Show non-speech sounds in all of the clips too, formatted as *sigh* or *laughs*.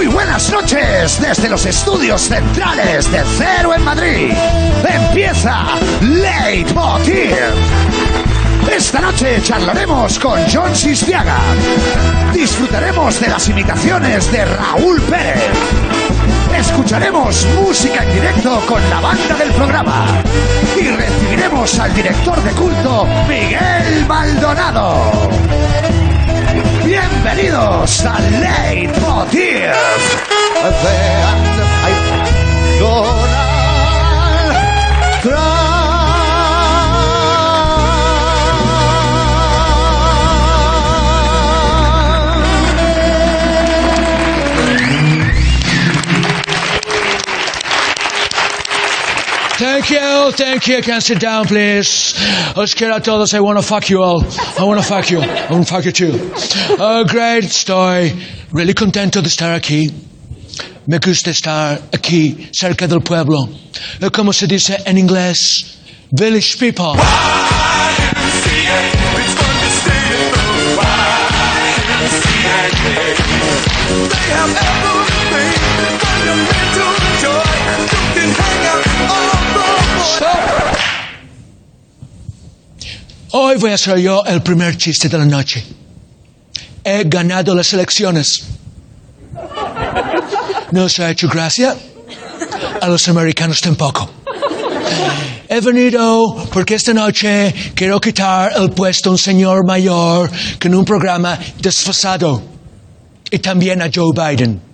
Muy buenas noches desde los estudios centrales de Cero en Madrid. Empieza Leitmotiv. Esta noche charlaremos con John Sistiaga. Disfrutaremos de las imitaciones de Raúl Pérez. Escucharemos música en directo con la banda del programa. Y recibiremos al director de culto, Miguel Maldonado. Bienvenidos a Leitmotiv. Thank you, thank you. Can sit down, please. Os quiero a todos. I want to fuck you all. I want to fuck you. I want to fuck you too. Oh, great. Estoy really contento de estar aquí. Me gusta estar aquí, cerca del pueblo. Como se dice en inglés, village people. Hoy voy a ser yo el primer chiste de la noche. He ganado las elecciones. ¿No os ha hecho gracia? A los americanos tampoco. He venido porque esta noche quiero quitar el puesto a un señor mayor que en un programa desfasado. Y también a Joe Biden.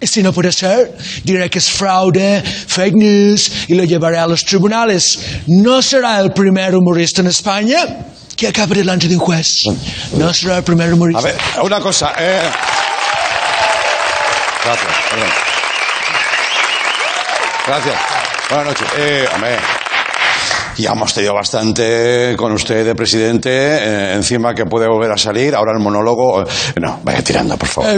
Si no puede ser, diré que es fraude, fake news y lo llevaré a los tribunales. No será el primer humorista en España que acabe delante de un juez. No será el primer humorista. A ver, una cosa. eh. Gracias. Gracias. Buenas noches. Eh, hombre, ya hemos tenido bastante con usted de presidente. eh, encima que puede volver a salir. Ahora el monólogo. eh, no, vaya tirando, por favor.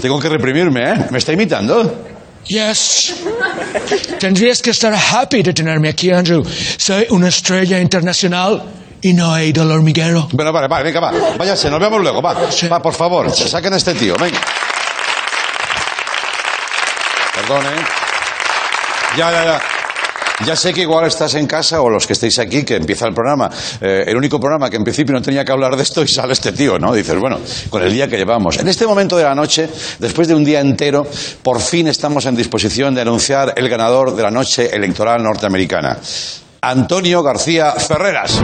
Tengo que reprimirme, ¿eh? ¿Me está imitando? Yes. Tendrías que estar happy de tenerme aquí, Andrew. Soy una estrella internacional y no he ido al hormiguero. Bueno, vale, vale, venga, va. Váyase, nos vemos luego, va. Sí. Va, por favor, saquen a este tío, venga. Perdón, ¿eh? Ya, ya, ya. Ya sé que igual estás en casa o los que estéis aquí, que empieza el programa. Eh, el único programa que en principio no tenía que hablar de esto y sale este tío, ¿no? Dices, bueno, con el día que llevamos. En este momento de la noche, después de un día entero, por fin estamos en disposición de anunciar el ganador de la noche electoral norteamericana. Antonio García Ferreras.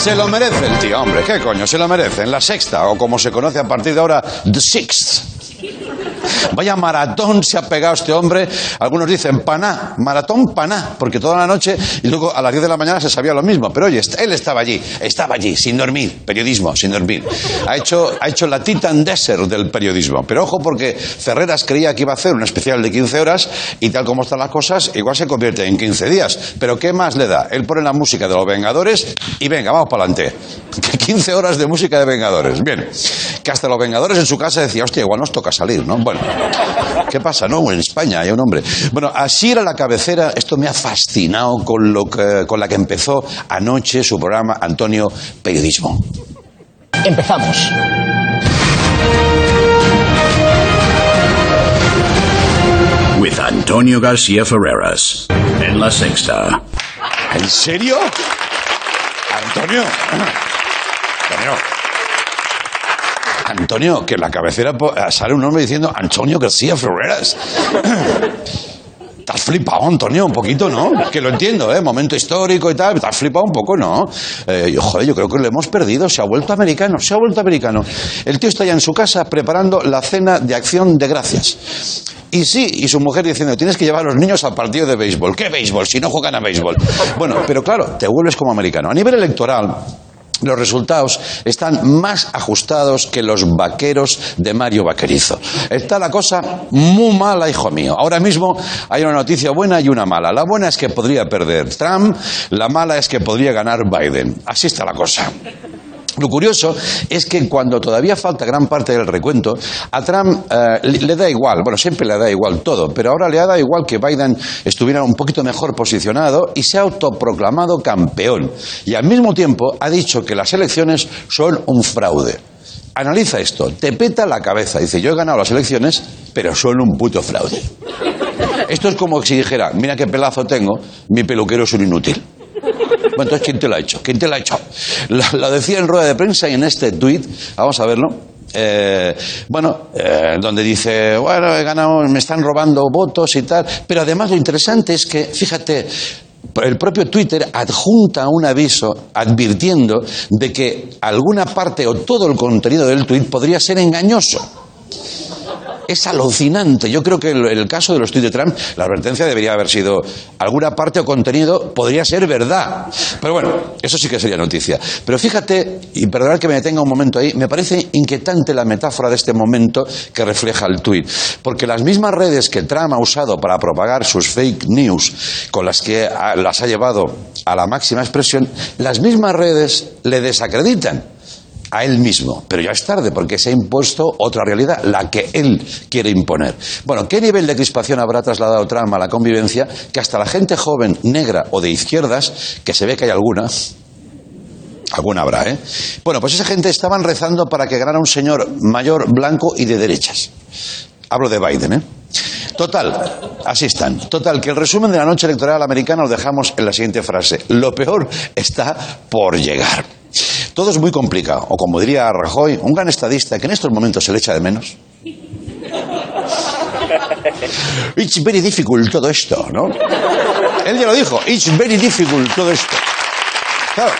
Se lo merece el tío, hombre, ¿qué coño? Se lo merece. En la sexta, o como se conoce a partir de ahora, The Sixth. Vaya maratón se ha pegado este hombre. Algunos dicen paná, maratón paná, porque toda la noche y luego a las 10 de la mañana se sabía lo mismo. Pero oye, él estaba allí, estaba allí, sin dormir, periodismo, sin dormir. Ha hecho, ha hecho la Titan Desert del periodismo. Pero ojo, porque Ferreras creía que iba a hacer un especial de 15 horas y tal como están las cosas, igual se convierte en 15 días. Pero ¿qué más le da? Él pone la música de los Vengadores y venga, vamos para adelante. *laughs* 15 horas de música de Vengadores. Bien. Que hasta los Vengadores en su casa decía, hostia, igual nos toca salir, ¿no? Bueno. ¿Qué pasa? No, en España hay un hombre. Bueno, así era la cabecera. Esto me ha fascinado con, lo que, con la que empezó anoche su programa Antonio Periodismo. Empezamos. with Antonio García Ferreras en La Sexta. ¿En serio? Antonio. Antonio. Antonio, que en la cabecera po- sale un hombre diciendo Antonio García Ferreras. *clears throat* Estás flipado, Antonio, un poquito, ¿no? Que lo entiendo, ¿eh? Momento histórico y tal. Estás flipado un poco, ¿no? Eh, yo, joder, yo creo que lo hemos perdido. Se ha vuelto americano, se ha vuelto americano. El tío está ya en su casa preparando la cena de acción de gracias. Y sí, y su mujer diciendo, tienes que llevar a los niños al partido de béisbol. ¿Qué béisbol? Si no juegan a béisbol. Bueno, pero claro, te vuelves como americano. A nivel electoral, los resultados están más ajustados que los vaqueros de Mario Vaquerizo. Está la cosa muy mala, hijo mío. Ahora mismo hay una noticia buena y una mala. La buena es que podría perder Trump, la mala es que podría ganar Biden. Así está la cosa. Lo curioso es que cuando todavía falta gran parte del recuento, a Trump eh, le da igual, bueno, siempre le da igual todo, pero ahora le ha dado igual que Biden estuviera un poquito mejor posicionado y se ha autoproclamado campeón. Y al mismo tiempo ha dicho que las elecciones son un fraude. Analiza esto, te peta la cabeza. Dice, yo he ganado las elecciones, pero son un puto fraude. Esto es como si dijera, mira qué pelazo tengo, mi peluquero es un inútil. Bueno, entonces, ¿quién te lo ha hecho? ¿Quién te lo ha hecho? Lo, decía en rueda de prensa y en este tuit, vamos a verlo. eh, bueno, eh, donde dice, bueno, he ganado, me están robando votos y tal. Pero además lo interesante es que, fíjate, el propio Twitter adjunta un aviso advirtiendo de que alguna parte o todo el contenido del tuit podría ser engañoso. Es alucinante. Yo creo que el, el caso de los tweets de Trump, la advertencia debería haber sido alguna parte o contenido podría ser verdad. Pero bueno, eso sí que sería noticia. Pero fíjate, y perdonad que me detenga un momento ahí, me parece inquietante la metáfora de este momento que refleja el tuit. Porque las mismas redes que Trump ha usado para propagar sus fake news, con las que las ha llevado a la máxima expresión, las mismas redes le desacreditan a él mismo. Pero ya es tarde porque se ha impuesto otra realidad, la que él quiere imponer. Bueno, ¿qué nivel de crispación habrá trasladado Trump a la convivencia que hasta la gente joven, negra o de izquierdas, que se ve que hay alguna, alguna habrá, ¿eh? Bueno, pues esa gente estaban rezando para que ganara un señor mayor, blanco y de derechas. Hablo de Biden, ¿eh? Total, así están. Total, que el resumen de la noche electoral americana lo dejamos en la siguiente frase. Lo peor está por llegar. Todo es muy complicado, o como diría Rajoy, un gran estadista que en estos momentos se le echa de menos. *laughs* It's very difficult todo esto, ¿no? Él ya lo dijo, it's very difficult todo esto. Claro.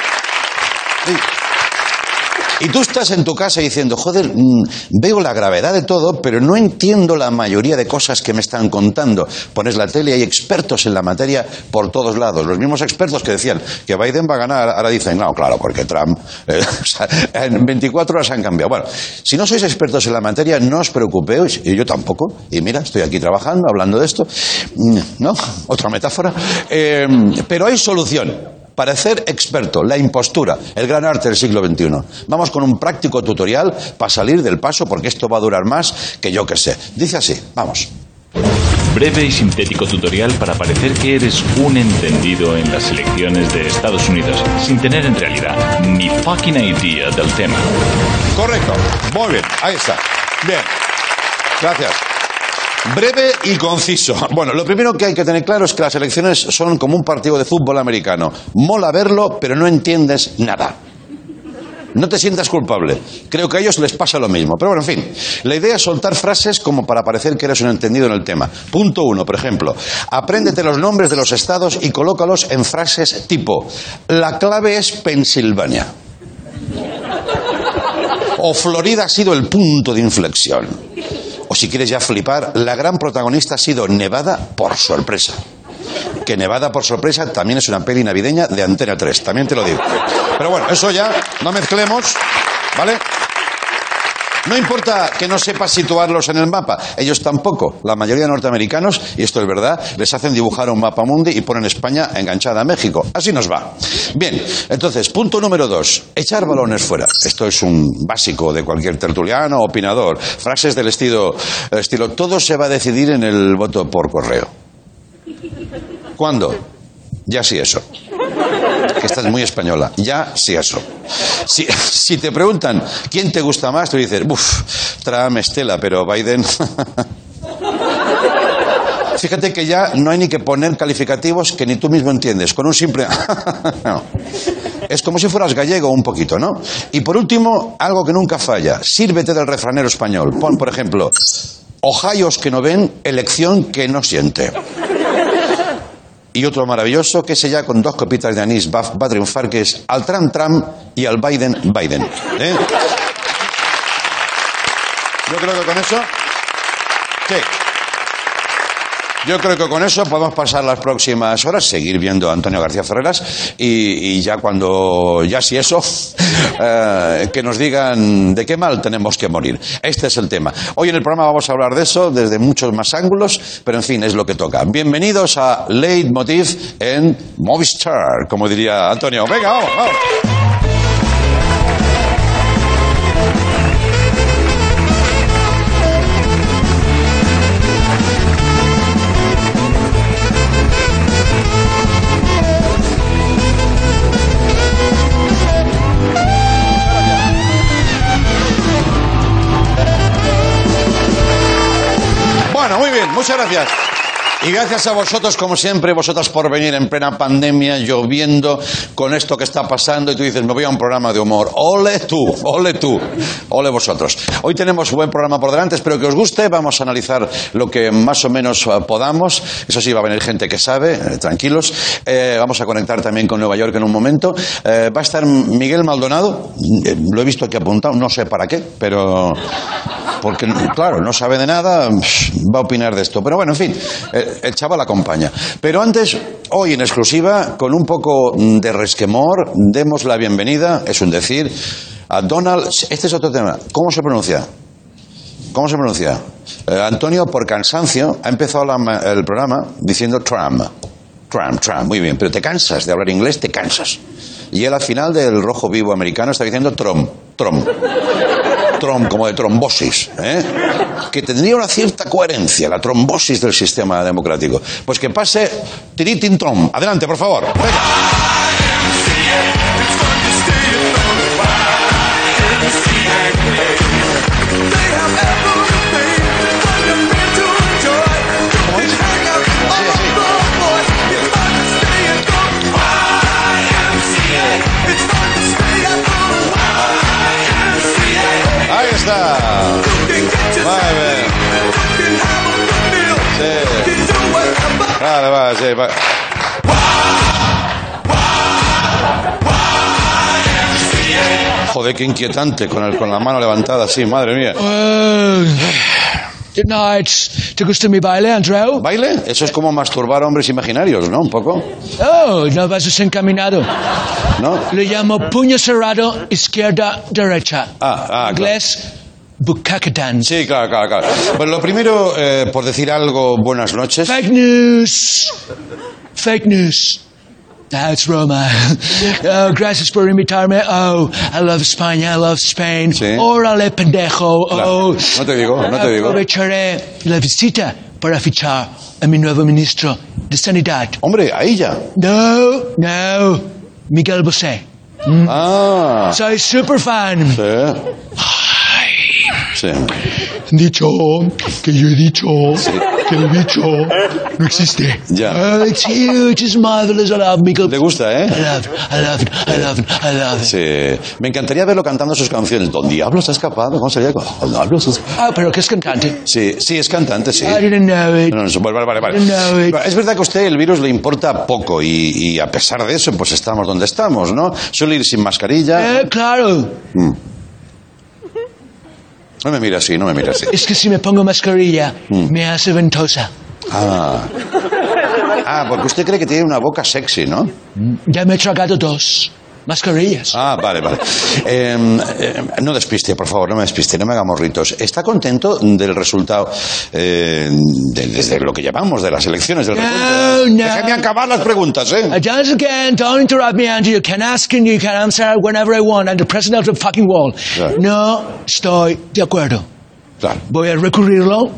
Y tú estás en tu casa diciendo, joder, mm, veo la gravedad de todo, pero no entiendo la mayoría de cosas que me están contando. Pones la tele y hay expertos en la materia por todos lados. Los mismos expertos que decían que Biden va a ganar, ahora dicen, no, claro, porque Trump, eh, *laughs* en 24 horas han cambiado. Bueno, si no sois expertos en la materia, no os preocupéis, y yo tampoco. Y mira, estoy aquí trabajando, hablando de esto. Mm, ¿No? Otra metáfora. Eh, pero hay solución. Parecer experto, la impostura, el gran arte del siglo XXI. Vamos con un práctico tutorial para salir del paso porque esto va a durar más que yo que sé. Dice así, vamos. Breve y sintético tutorial para parecer que eres un entendido en las elecciones de Estados Unidos, sin tener en realidad ni fucking idea del tema. Correcto, muy bien, ahí está. Bien, gracias. Breve y conciso. *laughs* Bueno, lo primero que hay que tener claro es que las elecciones son como un partido de fútbol americano. Mola verlo, pero no entiendes nada. No te sientas culpable. Creo que a ellos les pasa lo mismo. Pero bueno, en fin. La idea es soltar frases como para parecer que eres un entendido en el tema. Punto uno, por ejemplo. Apréndete los nombres de los estados y colócalos en frases tipo: La clave es Pensilvania. O Florida ha sido el punto de inflexión. O si quieres ya flipar, la gran protagonista ha sido Nevada por sorpresa. Que Nevada por sorpresa también es una peli navideña de Antena 3, también te lo digo. Pero bueno, eso ya, no mezclemos, ¿vale? No importa que no sepas situarlos en el mapa, ellos tampoco. La mayoría de norteamericanos, y esto es verdad, les hacen dibujar un mapa mundi y ponen España enganchada a México. Así nos va. Bien, entonces, punto número dos, echar balones fuera. Esto es un básico de cualquier tertuliano o opinador. Frases del estilo, estilo, todo se va a decidir en el voto por correo. ¿Cuándo? Ya sí eso. Que estás muy española. Ya sí eso. Si, te preguntan quién te gusta más, tú dices, uff, Trump, Estela, pero Biden. *laughs* Fíjate que ya no hay ni que poner calificativos que ni tú mismo entiendes. Con un simple. *laughs* Es como si fueras gallego un poquito, ¿no? Y por último, algo que nunca falla. Sírvete del refranero español. Pon, por ejemplo, Ojayos que no ven, elección que no siente. Y otro maravilloso que ese ya con dos copitas de anís va, va a triunfar, que es al Trump Trump y al Biden Biden. ¿Eh? Yo creo que con eso. Sí. Yo creo que con eso podemos pasar las próximas horas, seguir viendo a Antonio García Ferreras y, ya cuando, ya si eso, *laughs* eh, que nos digan de qué mal tenemos que morir. Este es el tema. Hoy en el programa vamos a hablar de eso desde muchos más ángulos, pero en fin, es lo que toca. Bienvenidos a Leitmotiv en Movistar, como diría Antonio. Venga, vamos, vamos. Gracias. Y gracias a vosotros, como siempre, vosotras por venir en plena pandemia, lloviendo, con esto que está pasando, y tú dices, me voy a un programa de humor. Ole tú, ole tú, ole vosotros. Hoy tenemos un buen programa por delante, espero que os guste. Vamos a analizar lo que más o menos eh, podamos. Eso sí, va a venir gente que sabe, eh, tranquilos. Eh, vamos a conectar también con Nueva York en un momento. Eh, va a estar Miguel Maldonado, Eh, lo he visto aquí apuntado, no sé para qué, pero porque, claro, no sabe de nada, va a opinar de esto. Pero bueno, en fin, el, el chaval acompaña. Pero antes, hoy en exclusiva, con un poco de resquemor, demos la bienvenida, es un decir, a Donald. Este es otro tema. ¿Cómo se pronuncia? ¿Cómo se pronuncia? Eh, Antonio, por cansancio, ha empezado la- el programa diciendo Trump. Trump, Trump, muy bien. Pero te cansas de hablar inglés, te cansas. Y él al final del rojo vivo americano está diciendo Trump, Trump. Trump, como de trombosis, ¿eh? Que tendría una cierta coherencia, la trombosis del sistema democrático. Pues que pase Tiritin. Adelante, por favor. Venga. Va. Joder, qué inquietante con, el, con la mano levantada así, madre mía. Good night. ¿Te gusta mi baile, Andrew? ¿Baile? Eso es como masturbar a hombres imaginarios, ¿no? Un poco, Oh, no vas desencaminado. ¿no? Le llamo puño cerrado, izquierda, derecha. Ah, ah, claro. Dance. Sí, claro, claro, claro. Bueno, lo primero, eh, por decir algo, buenas noches. Fake news. Fake news. That's Roma. *laughs* Oh, gracias por invitarme. Oh, I love España. I love Spain. Sí. Órale, pendejo. Oh, No te digo, no te digo. Aprovecharé la visita para fichar a mi nuevo ministro de Sanidad. Hombre, ahí ya. No, no. Miguel Bosé. Ah, Soy super fan. sí. Sí. Dicho que yo he dicho que el bicho no existe. Ya. Oh, it's huge, it's marvelous. I love Miguel. ¿Te gusta, I eh? love it, I love I love I love. Sí. Me encantaría verlo cantando sus canciones. ¿Don Diablo se ha escapado? ¿Cómo sería? ¿Don Diablo se ha escapado? Ah, pero que es cantante. Sí, sí, es cantante, sí. I didn't know it. No, no, no, vale, vale, vale. No, it- Es verdad que a usted el virus le importa poco y, y a pesar de eso, pues estamos donde estamos, ¿no? Suele ir sin mascarilla. Eh, claro. No me mira así, no me mira así. Es que si me pongo mascarilla, me hace ventosa. Ah. Ah, porque usted cree que tiene una boca sexy, ¿no? Ya me he tragado dos mascarillas. Ah, vale, vale. Eh, eh, no despiste, por favor, no me despiste, no me haga morritos. ¿Está contento del resultado eh, de, desde lo que llevamos de las elecciones del No, recuento? no. Déjame acabar las preguntas, ¿eh? Uh, Once again, don't interrupt me, Andrew. You can ask and you can answer whenever I want. I'm the president of the fucking world. Claro. No estoy de acuerdo. Claro, Voy a recurrirlo.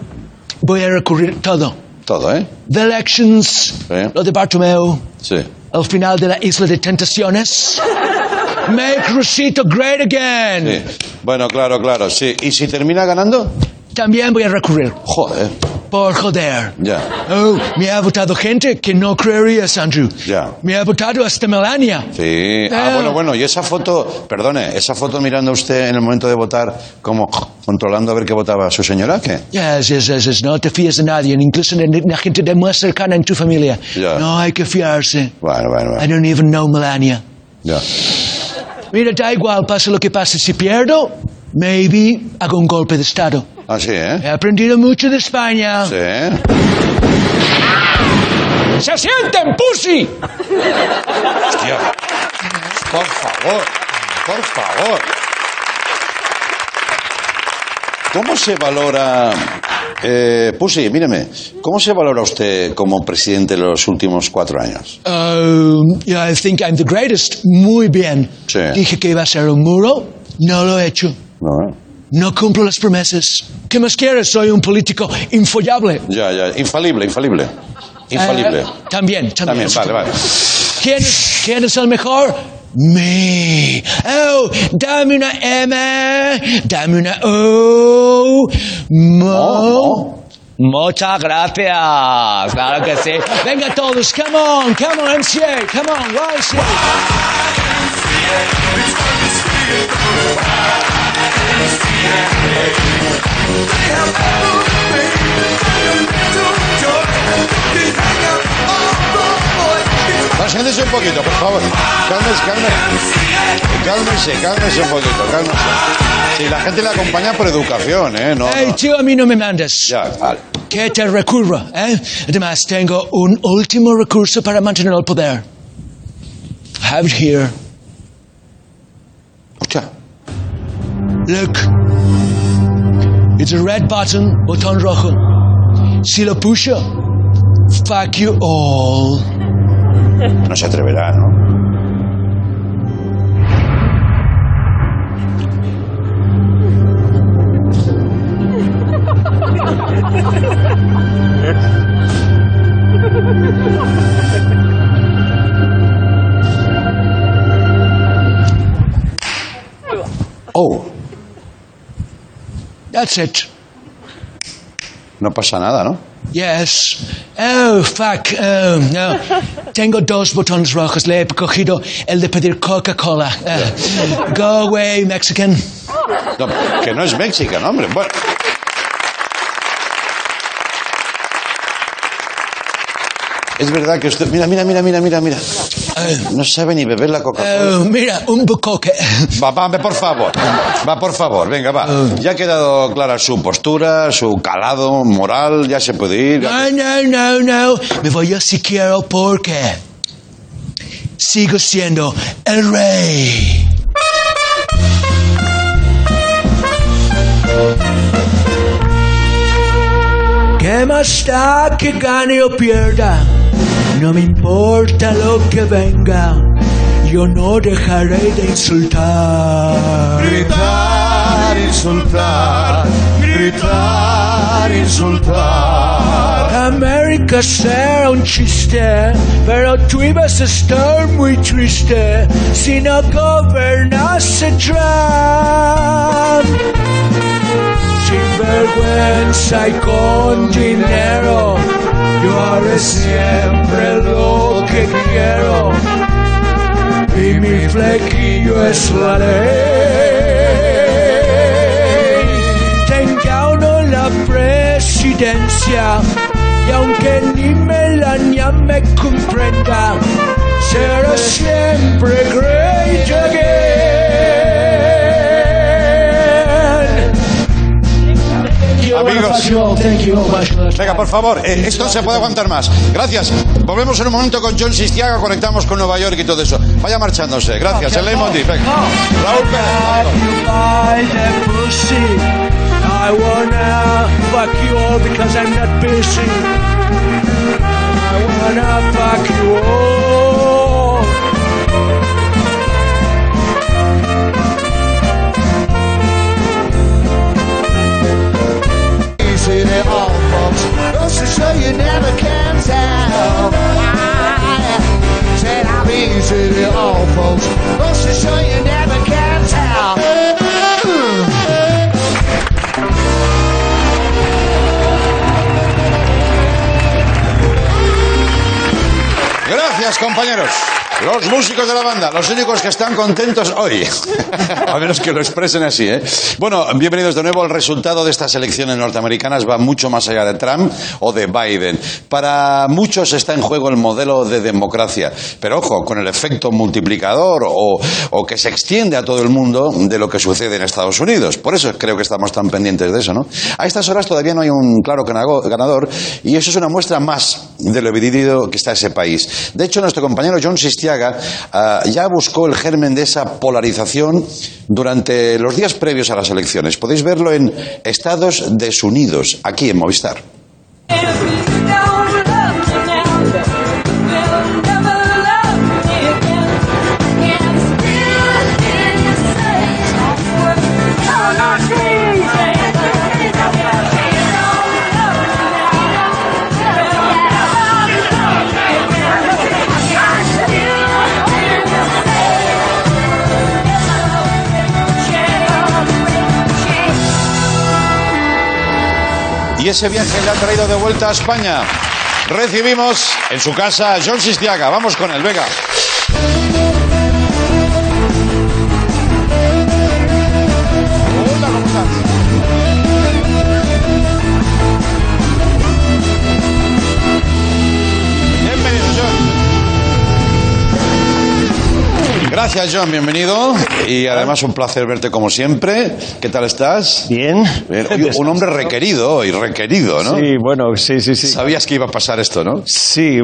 Voy a recurrir todo. todo, ¿eh? The elections, Sí. lo de Bartomeu, Sí. El final de la Isla de Tentaciones. *laughs* Make Rosito great again. sí. Bueno, claro, claro, sí. ¿Y si termina ganando? También voy a recurrir. Joder, Por joder. ya. Oh, me ha votado gente que no creerías, Andrew. Ya. Me ha votado hasta Melania. Sí. Ah, Eh. bueno, bueno, y esa foto, perdone, esa foto mirando usted en el momento de votar, como controlando a ver qué votaba su señora, ¿qué? Yes, yes, yes, yes. No te fíes de nadie, incluso de la gente de más cercana en tu familia. Ya. No hay que fiarse. Bueno, bueno, I bueno. don't even know Melania. Ya. Mira, da igual, pase lo que pase. Si pierdo, maybe hago un golpe de Estado. Así, ¿eh? He aprendido mucho de España. Sí. ¡Se sienten, pussy! Hostia. Por favor, por favor. ¿Cómo se valora, eh, Pussy, míreme, cómo se valora usted como presidente en los últimos cuatro años? Um, yeah, I think I'm the greatest. Muy bien. Sí. Dije que iba a ser un muro. No lo he hecho. No, ¿eh? No cumplo las promesas. ¿Qué más quieres? Soy un político infollable. Ya, ya, infalible, infalible. Infalible. Eh, también, también. También, vale, vale. ¿Quién es, quién es el mejor? Me. Oh, dame una M. Dame una O. Mo. Muchas gracias. Claro que sí. Venga todos, come on, come on, MCA, come on, YMCA. Siéntese un poquito, por favor. Cálmese, cálmese. Cálmese, cálmese un poquito, cálmese. Si la gente le acompaña por educación, ¿eh? No, Hey, tío, a mí no me mandes. Ya, vale. Que te recurra, ¿eh? Además, tengo un último recurso para mantener el poder. Have it here. Look. It's a red button, botón rojo. Si lo puso, fuck you all. No se atreverá, ¿no? *laughs* Oh, That's it. no pasa nada, ¿no? Yes. Oh, fuck. Oh, no. *laughs* Tengo dos botones rojos. Le he cogido el de pedir Coca-Cola. Uh, go away, Mexican. No, que no es México, ¿no, hombre? Bueno. Es verdad que usted... Mira, mira, mira, mira, mira, mira. No sabe ni beber la Coca-Cola. Oh, mira, un bucoque. Va, va, por favor. Va, por favor. Venga, va. Ya ha quedado clara su postura, su calado moral. Ya se puede ir. No, no, no, no. Me voy yo si quiero porque sigo siendo el rey. ¿Qué más da que gane o pierda? No me importa lo que venga. Yo no dejaré de insultar. Gritar, insultar, gritar, insultar. América será un chiste, pero tú ibas a estar muy triste si no gobernase Trump. Sin vergüenza y con dinero, yo haré siempre lo que quiero. Y mi flequillo es la ley. Tenga uno la presidencia y aunque ni Melania me comprenda, será siempre great Venga, por favor, eh, esto se puede aguantar más. Gracias. Volvemos en un momento con John Sistiaga, conectamos con Nueva York y todo eso. Vaya marchándose. Gracias. El Leitmotiv. Venga. Raúl Pérez. I wanna fuck you all because I'm not busy. I wanna fuck you all. All folks, goes to show you never can tell. I said I'm easy all folks, goes to show you never can tell. Compañeros. Los músicos de la banda, los únicos que están contentos hoy. *laughs* A menos que lo expresen así, ¿eh? Bueno, bienvenidos de nuevo. El resultado de estas elecciones norteamericanas va mucho más allá de Trump o de Biden. Para muchos está en juego el modelo de democracia. Pero ojo, con el efecto multiplicador o, que se extiende a todo el mundo de lo que sucede en Estados Unidos. Por eso creo que estamos tan pendientes de eso, ¿no? A estas horas todavía no hay un claro ganador y eso es una muestra más de lo dividido que está ese país. De hecho, nuestro compañero John Sistiaga ah, ya buscó el germen de esa polarización durante los días previos a las elecciones. Podéis verlo en Estados Desunidos, aquí en Movistar. Ese viaje le ha traído de vuelta a España. Recibimos en su casa a John Sistiaga. Vamos con él, venga. Gracias, John, bienvenido. Y además un placer verte como siempre. ¿Qué tal estás? Bien. Bien, oye, un hombre requerido y requerido, ¿no? Sí, bueno, sí, sí, sí. Sabías que iba a pasar esto, ¿no? Sí,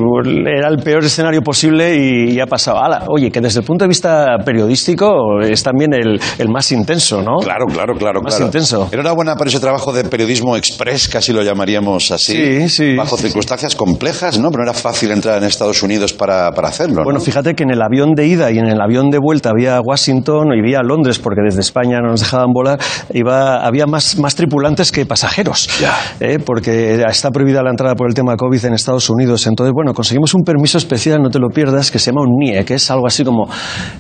era el peor escenario posible y, y ha pasado. Ala, oye, que desde el punto de vista periodístico es también el, el más intenso, ¿no? Claro, claro, claro. Más claro. intenso. Enhorabuena por ese trabajo de periodismo express, casi lo llamaríamos así. Sí, sí, Bajo sí. circunstancias complejas, ¿no? Pero no era fácil entrar en Estados Unidos para, para hacerlo, ¿no? Bueno, fíjate que en el avión de ida y en el avión de vuelta había Washington y había Londres, porque desde España no nos dejaban volar, iba, había más, más tripulantes que pasajeros. ¿eh? porque está prohibida la entrada por el tema COVID en Estados Unidos. Entonces, bueno, conseguimos un permiso especial, no te lo pierdas, que se llama un NIE, que es algo así como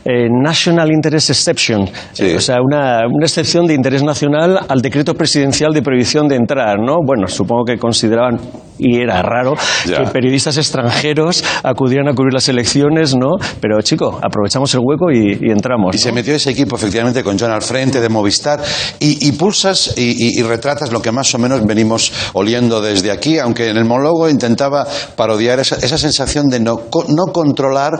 eh, National Interest Exception, Sí. O sea, una, una excepción de interés nacional al decreto presidencial de prohibición de entrar, ¿no? Bueno, supongo que consideraban, y era raro, Ya. que periodistas extranjeros acudieran a cubrir las elecciones, ¿no? Pero, chico, aprovechamos el hueco y, y entramos. Y se metió ese equipo, efectivamente, con John al frente de Movistar. Y, y pulsas y, retratas lo que más o menos venimos oliendo desde aquí, aunque en el monólogo intentaba parodiar esa, esa sensación de no, no controlar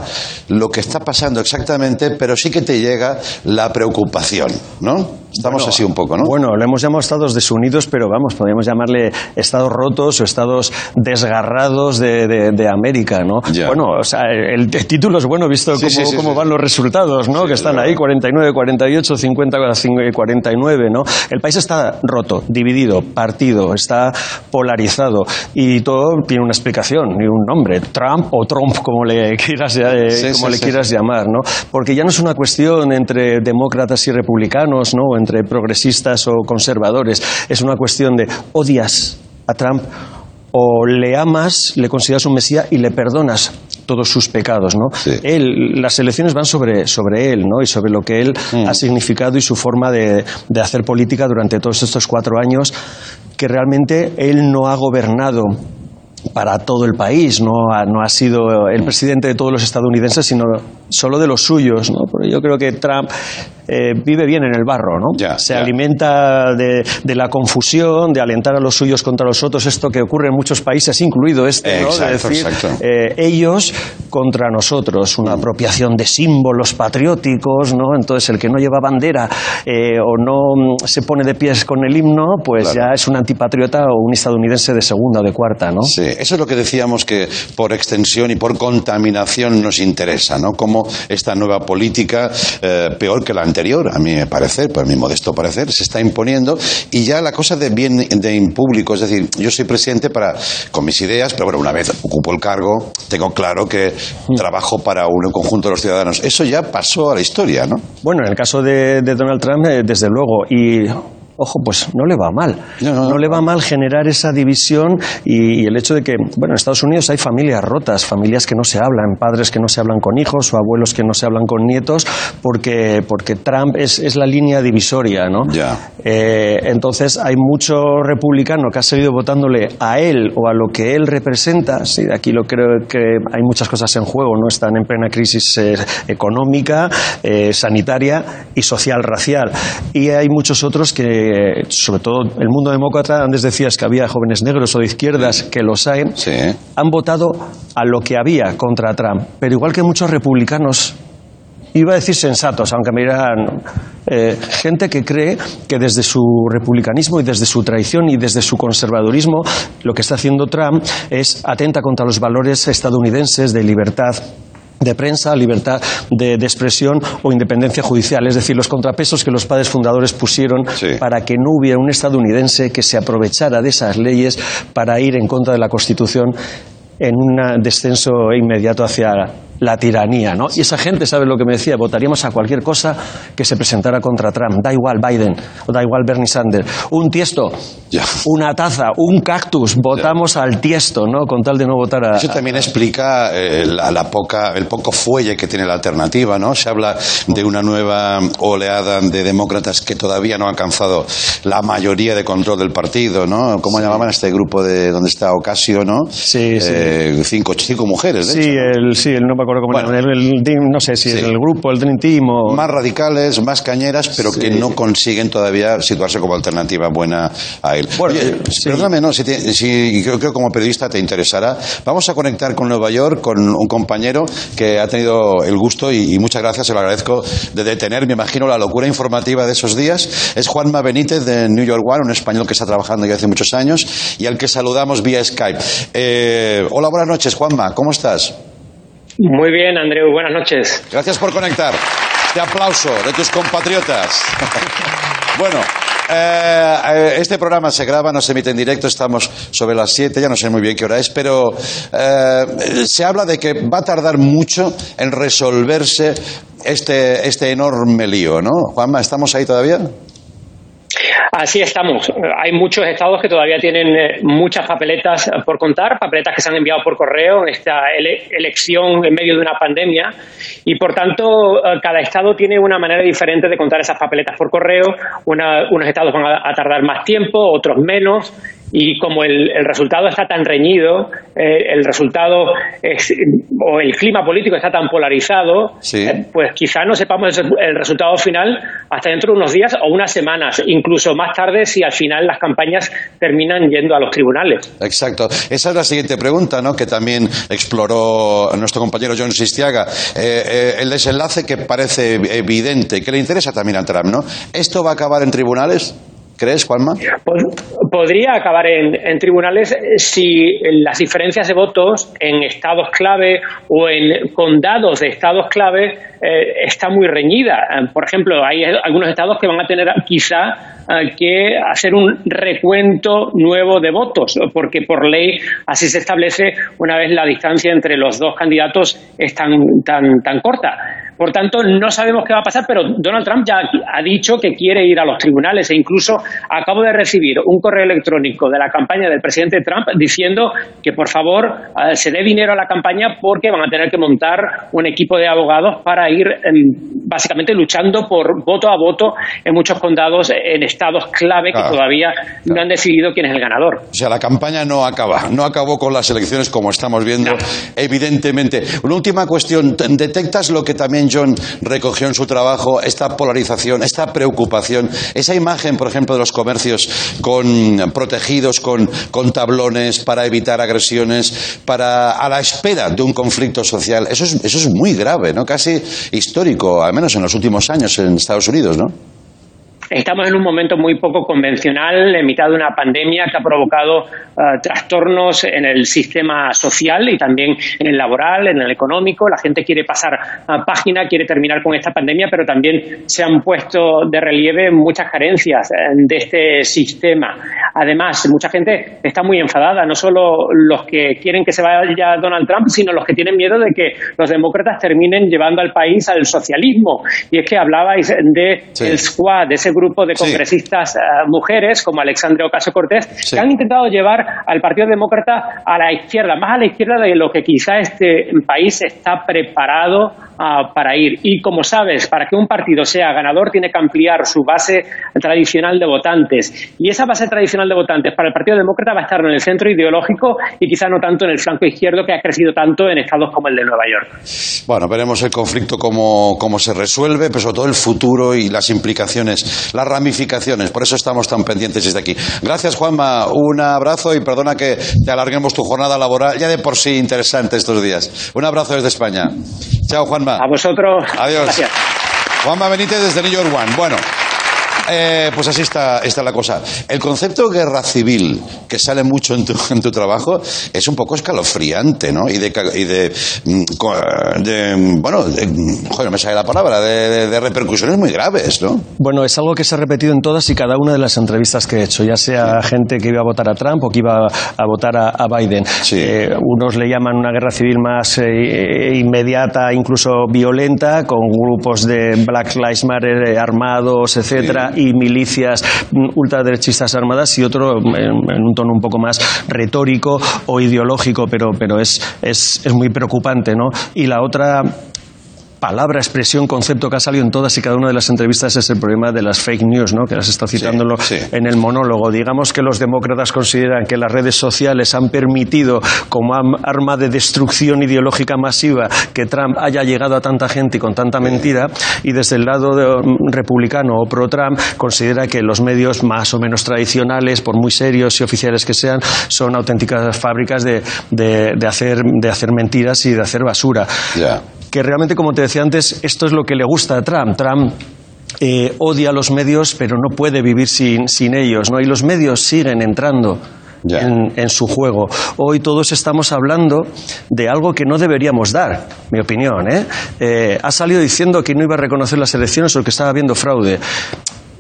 lo que está pasando exactamente, pero sí que te llega la preocupación, ¿no? Estamos Bueno, así un poco, ¿no? Bueno, le hemos llamado estados desunidos, pero vamos, podríamos llamarle estados rotos o estados desgarrados de, de- de América, ¿no? Ya. Bueno, o sea, el, el título es bueno visto Sí, cómo, sí, sí, cómo sí. van los resultados, ¿no? Que es están ahí, 49, 48, 50, 49, ¿no? El país está roto, dividido, partido, está polarizado y todo tiene una explicación y un nombre, Trump o Trump, como le quieras, eh, como le quieras llamar, ¿no? Porque ya no es una cuestión entre demócratas y republicanos, ¿no? Entre progresistas o conservadores. Es una cuestión de odias a Trump o le amas, le consideras un mesía y le perdonas todos sus pecados, ¿no? Sí. Él, las elecciones van sobre, sobre él, ¿no? Y sobre lo que él Mm. ha significado y su forma de, de hacer política durante todos estos cuatro años, que realmente él no ha gobernado para todo el país, no ha, no ha sido el presidente de todos los estadounidenses, sino solo de los suyos. ¿no? Porque yo creo que Trump eh, vive bien en el barro, ¿no? Ya, se ya. alimenta de, de la confusión, de alentar a los suyos contra los otros, esto que ocurre en muchos países, incluido este, ¿no? Exacto, de decir exacto. eh, ellos contra nosotros, una apropiación de símbolos patrióticos, ¿no? Entonces el que no lleva bandera eh, o no mm, se pone de pies con el himno, pues Claro. ya es un antipatriota o un estadounidense de segunda o de cuarta, ¿no? Sí, eso es lo que decíamos que por extensión y por contaminación nos interesa, ¿no? Esta nueva política, eh, peor que la anterior, a mi parecer, por mi modesto parecer, se está imponiendo y ya la cosa de bien de en público, es decir, yo soy presidente para con mis ideas, pero bueno, una vez ocupo el cargo, tengo claro que trabajo para un conjunto de los ciudadanos. Eso ya pasó a la historia, ¿no? Bueno, en el caso de, de Donald Trump, eh, desde luego, y ojo, pues no le va mal. No, no, No, no. le va mal generar esa división y, y el hecho de que, bueno, en Estados Unidos hay familias rotas, familias que no se hablan, padres que no se hablan con hijos o abuelos que no se hablan con nietos, porque, porque Trump es, es la línea divisoria, ¿no? Ya. Eh, entonces hay mucho republicano que ha seguido votándole a él o a lo que él representa. Sí, aquí lo creo que hay muchas cosas en juego, ¿no? Están en plena crisis eh, económica, eh, sanitaria y social racial. Y hay muchos otros que, sobre todo el mundo demócrata, antes decías que había jóvenes negros o de izquierdas que los hay, Sí. han votado a lo que había contra Trump. Pero igual que muchos republicanos Iba a decir sensatos, aunque me dirán eh, gente que cree que desde su republicanismo y desde su traición y desde su conservadurismo lo que está haciendo Trump es atenta contra los valores estadounidenses de libertad de prensa, libertad de, de expresión o independencia judicial, es decir, los contrapesos que los padres fundadores pusieron Sí. para que no hubiera un estadounidense que se aprovechara de esas leyes para ir en contra de la Constitución en un descenso inmediato hacia la tiranía, ¿no? Y esa gente, ¿sabe lo que me decía? Votaríamos a cualquier cosa que se presentara contra Trump. Da igual Biden, o da igual Bernie Sanders. Un tiesto, Ya. una taza, un cactus. Votamos al tiesto, ¿no? Con tal de no votar a... Eso también explica eh, la, poca, el poco fuelle que tiene la alternativa, ¿no? Se habla de una nueva oleada de demócratas que todavía no ha alcanzado la mayoría de control del partido, ¿no? ¿Cómo llamaban a este grupo de donde está Ocasio, no? Sí, sí. Eh, cinco, cinco mujeres, de Sí, hecho. el, sí, el, no me acuerdo cómo Bueno. era, el, el no sé si Sí. es el grupo, el Dream Team o... Más radicales, más cañeras, pero que no consiguen todavía situarse como alternativa buena a él. Bueno, Oye, eh, sí. perdóname, no, si, te- si creo que como periodista te interesará. Vamos a conectar con Nueva York con un compañero que ha tenido el gusto y, y muchas gracias, se lo agradezco, de detener, me imagino, la locura informativa de esos días. Es Juanma Benítez de New York One, un español que está trabajando ya hace muchos años y al que saludamos vía Skype. Eh, hola, buenas noches, Juanma, ¿cómo estás? Muy bien, Andreu, buenas noches. Gracias por conectar. Este aplauso de tus compatriotas. *laughs* bueno, eh, eh, este programa se graba, no se emite en directo, estamos sobre las 7, ya no sé muy bien qué hora es, pero eh, se habla de que va a tardar mucho en resolverse este, este enorme lío, ¿no? Juanma, ¿estamos ahí todavía? Así estamos. Hay muchos estados que todavía tienen eh, muchas papeletas por contar, papeletas que se han enviado por correo en esta ele- elección en medio de una pandemia y por tanto eh, cada estado tiene una manera diferente de contar esas papeletas por correo. Una- unos estados van a tardar más tiempo, otros menos. Y como el, el resultado está tan reñido, eh, el resultado es- o el clima político está tan polarizado, Sí. eh, pues quizá no sepamos el el resultado final hasta dentro de unos días o unas semanas, incluso más tarde si al final las campañas terminan yendo a los tribunales. Exacto. Esa es la siguiente pregunta, ¿no? Que también exploró nuestro compañero John Sistiaga. Eh, eh, el desenlace que parece evidente, que le interesa también a Trump, ¿no? ¿Esto va a acabar en tribunales? ¿Crees, Juanma? Pod- Podría acabar en, tribunales si las diferencias de votos en estados clave o en condados de estados clave eh, está muy reñida. Por ejemplo, hay algunos estados que van a tener quizá eh, que hacer un recuento nuevo de votos, porque por ley así se establece una vez la distancia entre los dos candidatos es tan, tan, tan corta. Por tanto, no sabemos qué va a pasar, pero Donald Trump ya ha dicho que quiere ir a los tribunales e incluso acabo de recibir un correo electrónico de la campaña del presidente Trump diciendo que por favor eh, se dé dinero a la campaña porque van a tener que montar un equipo de abogados para ir em, básicamente luchando por voto a voto en muchos condados en estados clave que Claro. todavía no han decidido quién es el ganador. O sea, la campaña no acaba, no acabó con las elecciones como estamos viendo, evidentemente. Una última cuestión, ¿detectas lo que también John recogió en su trabajo, esta polarización, esta preocupación, esa imagen, por ejemplo, de los comercios con protegidos con, con tablones para evitar agresiones, para a la espera de un conflicto social? Eso es, eso es muy grave, ¿no? Casi histórico, al menos en los últimos años en Estados Unidos, ¿no? Estamos en un momento muy poco convencional, en mitad de una pandemia que ha provocado eh, trastornos en el sistema social y también en el laboral, en el económico. La gente quiere pasar a página, quiere terminar con esta pandemia, pero también se han puesto de relieve muchas carencias eh, de este sistema. Además, mucha gente está muy enfadada, no solo los que quieren que se vaya Donald Trump, sino los que tienen miedo de que los demócratas terminen llevando al país al socialismo. Y es que hablabais de Sí. el Squad, de ese grupo de Sí. congresistas eh, mujeres, como Alexandria Ocasio Cortés, Sí. que han intentado llevar al Partido Demócrata a la izquierda, más a la izquierda de lo que quizá este país está preparado ah, para ir. Y como sabes, para que un partido sea ganador tiene que ampliar su base tradicional de votantes. Y esa base tradicional de votantes para el Partido Demócrata va a estar en el centro ideológico y quizá no tanto en el flanco izquierdo que ha crecido tanto en estados como el de Nueva York. Bueno, veremos el conflicto cómo, cómo se resuelve, pero sobre todo el futuro y las implicaciones, las ramificaciones. Por eso estamos tan pendientes desde aquí. Gracias, Juanma. Un abrazo y perdona que te alarguemos tu jornada laboral, ya de por sí interesante estos días. Un abrazo desde España. Chao, Juanma. A vosotros. Adiós. Gracias. Juanma Benítez desde New York One. Bueno. Eh, pues así está, está la cosa. El concepto de guerra civil, que sale mucho en tu, *laughs* en tu trabajo, es un poco escalofriante, ¿no? Y de, y de, mm, de, bueno, de, mm, joder, no me sale la palabra, de, repercusiones muy graves, ¿no? Bueno, es algo que se ha repetido en todas y cada una de las entrevistas que he hecho, ya sea gente que iba a votar a Trump o que iba a votar a, a Biden. Sí. Eh, unos le llaman una guerra civil más eh, inmediata, incluso violenta, con grupos de Black Lives Matter eh, armados, etcétera, y milicias mm, ultraderechistas armadas, y otro mm, en, en un tono un poco más retórico o ideológico, pero, pero es, es, es muy preocupante, ¿no? Y la otra palabra, expresión, concepto que ha salido en todas y cada una de las entrevistas es el problema de las fake news, ¿no? que las está citándolo sí. en el monólogo. Digamos que los demócratas consideran que las redes sociales han permitido, como arma de destrucción ideológica masiva, que Trump haya llegado a tanta gente y con tanta mentira, y desde el lado de- mm, republicano o pro-Trump considera que los medios más o menos tradicionales, por muy serios y oficiales que sean, son auténticas fábricas de, de- de hacer, de hacer mentiras y de hacer basura. Que realmente, como te decía antes, esto es lo que le gusta a Trump. Trump eh, odia los medios, pero no puede vivir sin, sin ellos, ¿no? Y los medios siguen entrando. En su juego. Hoy todos estamos hablando de algo que no deberíamos dar, mi opinión. ¿eh? Eh, ha salido diciendo que no iba a reconocer las elecciones o que estaba habiendo fraude.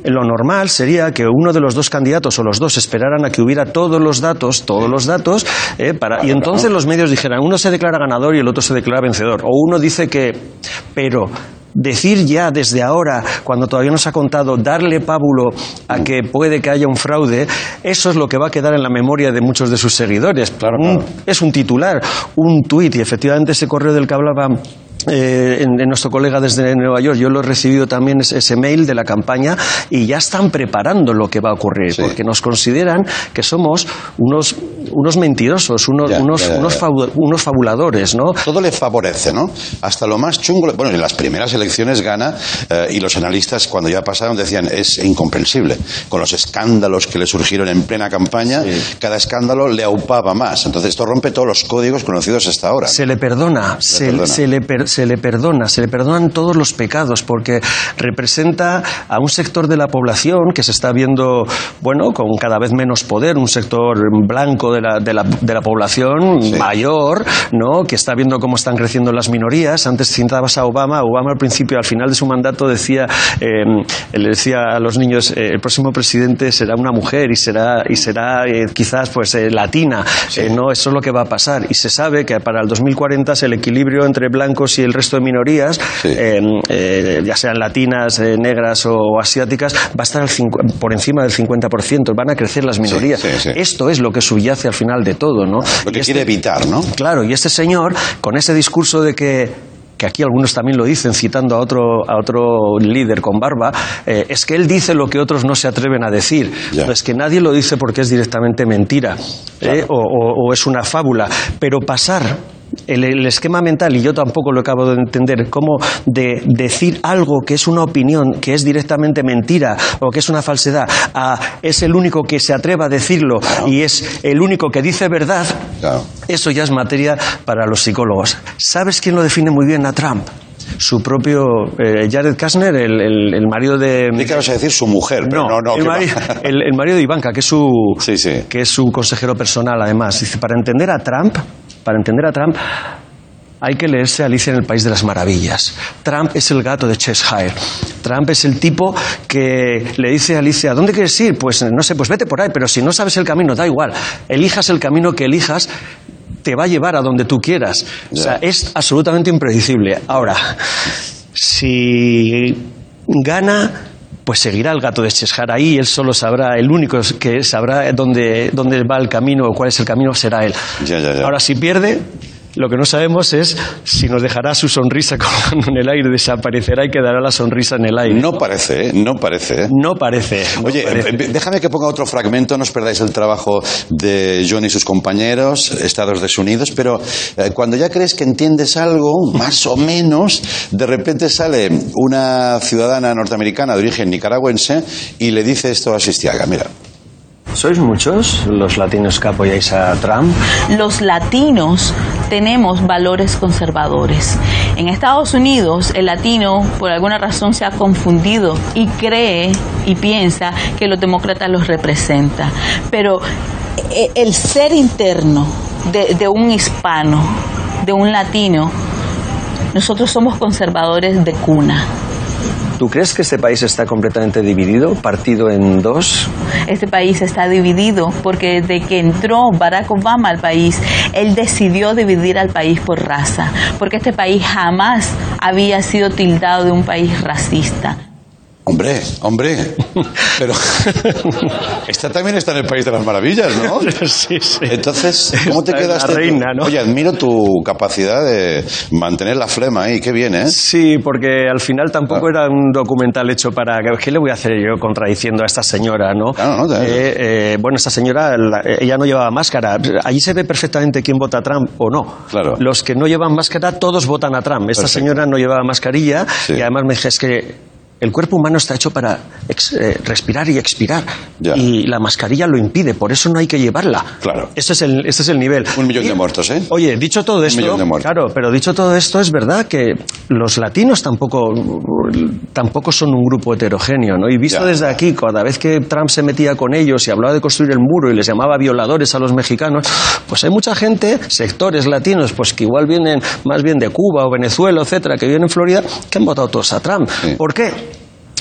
Lo normal sería que uno de los dos candidatos o los dos esperaran a que hubiera todos los datos, todos los datos, eh, para, y entonces los medios dijeran, uno se declara ganador y el otro se declara vencedor. O uno dice que, pero decir ya desde ahora, cuando todavía no se ha contado, darle pábulo a que puede que haya un fraude, eso es lo que va a quedar en la memoria de muchos de sus seguidores. Un- Es un titular, un tuit, y efectivamente ese correo del que hablaba eh, en, en nuestro colega desde Nueva York, yo lo he recibido también ese, ese mail de la campaña y ya están preparando lo que va a ocurrir, Sí. porque nos consideran que somos unos, unos mentirosos, unos, Ya, unos, ya, ya, unos, ya. fabu- unos fabuladores, ¿no? Todo le favorece, ¿no? Hasta lo más chungo. Bueno, en las primeras elecciones gana eh, y los analistas, cuando ya pasaron, decían es incomprensible. Con los escándalos que le surgieron en plena campaña, cada escándalo le aupaba más. Entonces, esto rompe todos los códigos conocidos hasta ahora. Se le perdona, se, perdona. se le per- se le perdona, se le perdonan todos los pecados, porque representa a un sector de la población que se está viendo, bueno, con cada vez menos poder, un sector blanco de la, de la, de la población Sí. mayor, ¿no? Que está viendo cómo están creciendo las minorías. Antes citabas a Obama, Obama al principio, al final de su mandato, decía, eh, le decía a los niños, eh, el próximo presidente será una mujer y será, y será eh, quizás pues eh, latina. No, eso es lo que va a pasar. Y se sabe que para el 2040 el equilibrio entre blancos y el resto de minorías, Sí. eh, eh, ya sean latinas, eh, negras o asiáticas, va a estar al cincu- por encima del 50%. Van a crecer las minorías. sí, sí. Esto es lo que subyace al final de todo, ¿no? Lo que este- quiere evitar, ¿no? Claro, y este señor, con ese discurso de que que aquí algunos también lo dicen, citando a otro, a otro líder con barba, eh, es que él dice lo que otros no se atreven a decir. Es que nadie lo dice porque es directamente mentira eh, o, o- o es una fábula. Pero pasar el, el esquema mental, y yo tampoco lo acabo de entender, cómo de decir algo que es una opinión, que es directamente mentira o que es una falsedad, a es el único que se atreva a decirlo y es el único que dice verdad, Claro. eso ya es materia para los psicólogos. ¿Sabes quién lo define muy bien a Trump? Su propio eh, Jared Kushner, el, el- el marido de... ¿Qué vas a decir su mujer? Pero no, no, el, mari- marido de Ivanka, que es su Sí, sí. que es su consejero personal, además. Dice, para entender a Trump, para entender a Trump, hay que leerse Alicia en el País de las Maravillas. Trump es el gato de Cheshire. Trump es el tipo que le dice a Alicia, ¿dónde quieres ir? Pues no sé, pues vete por ahí, pero si no sabes el camino, da igual. Elijas el camino que elijas, te va a llevar a donde tú quieras. O sea, es absolutamente impredecible. Ahora, si gana pues seguirá el gato de Cheshire ahí, él solo sabrá, el único que sabrá dónde, dónde va el camino o cuál es el camino será él. Ya, ya, ya. Ahora, si pierde, lo que no sabemos es si nos dejará su sonrisa *laughs* colgando en el aire, desaparecerá y quedará la sonrisa en el aire. No parece, ¿eh? No parece, ¿eh? No parece. no Oye, parece. eh, déjame que ponga otro fragmento, no os perdáis el trabajo de John y sus compañeros, Estados desunidos, pero eh, cuando ya crees que entiendes algo, *laughs* más o menos, de repente sale una ciudadana norteamericana de origen nicaragüense y le dice esto a Sistiaga, mira. ¿Sois muchos los latinos que apoyáis a Trump? los latinos tenemos valores conservadores. En Estados Unidos, el latino por alguna razón se ha confundido y cree y piensa que los demócratas los representa. Pero eh, el ser interno de, de un hispano, de un latino, nosotros somos conservadores de cuna. ¿Tú crees que este país está completamente dividido, partido en dos? Este país está dividido porque desde que entró Barack Obama al país, él decidió dividir al país por raza, porque este país jamás había sido tildado de un país racista. Hombre, hombre, pero *laughs* esta también está en el País de las Maravillas, ¿no? *laughs* sí, sí. Entonces, ¿cómo te quedaste? reina, ¿no? Oye, admiro tu capacidad de mantener la flema ahí, qué bien, ¿eh? Sí, porque al final tampoco era un documental hecho para... ¿Qué le voy a hacer yo contradiciendo a esta señora, no? Claro, no, Eh, eh, bueno, esta señora, la- ella no llevaba máscara. Allí se ve perfectamente quién vota a Trump o no. Claro. Los que no llevan máscara, todos votan a Trump. Esta Perfecto. señora no llevaba mascarilla Sí. y además me dije, es que... El cuerpo humano está hecho para ex- eh, respirar y expirar. Ya. Y la mascarilla lo impide, por eso no hay que llevarla. Claro. Ese es el, ese es el nivel. Un millón Y- de muertos, ¿eh? Oye, dicho todo esto, millón de muertos. claro, pero dicho todo esto, es verdad que los latinos tampoco, tampoco son un grupo heterogéneo, ¿no? Y visto Ya. desde aquí, cada vez que Trump se metía con ellos y hablaba de construir el muro y les llamaba violadores a los mexicanos, pues hay mucha gente, sectores latinos, pues que igual vienen más bien de Cuba o Venezuela, etcétera, que vienen en Florida, que han votado todos a Trump. Sí. ¿Por qué?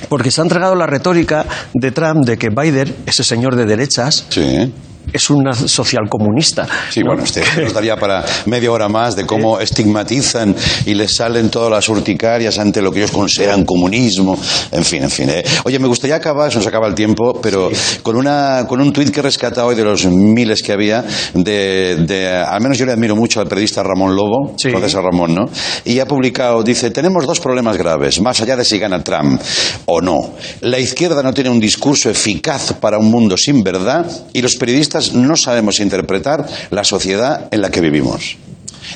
Porque se ha entregado la retórica de Trump de que Biden, ese señor de derechas, Sí. Es una socialcomunista. Sí, ¿no? bueno, este *laughs* nos daría para media hora más de cómo estigmatizan y les salen todas las urticarias ante lo que ellos consideran comunismo. En fin, en fin. eh. Oye, me gustaría acabar, se nos acaba el tiempo, pero con, una, con un tuit que he rescatado hoy de los miles que había, de, de- al menos yo le admiro mucho al periodista Ramón Lobo, Sí. a Ramón, ¿no? Y ha publicado, dice, tenemos dos problemas graves, más allá de si gana Trump o no. La izquierda no tiene un discurso eficaz para un mundo sin verdad y los periodistas no sabemos interpretar la sociedad en la que vivimos.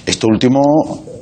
Esto último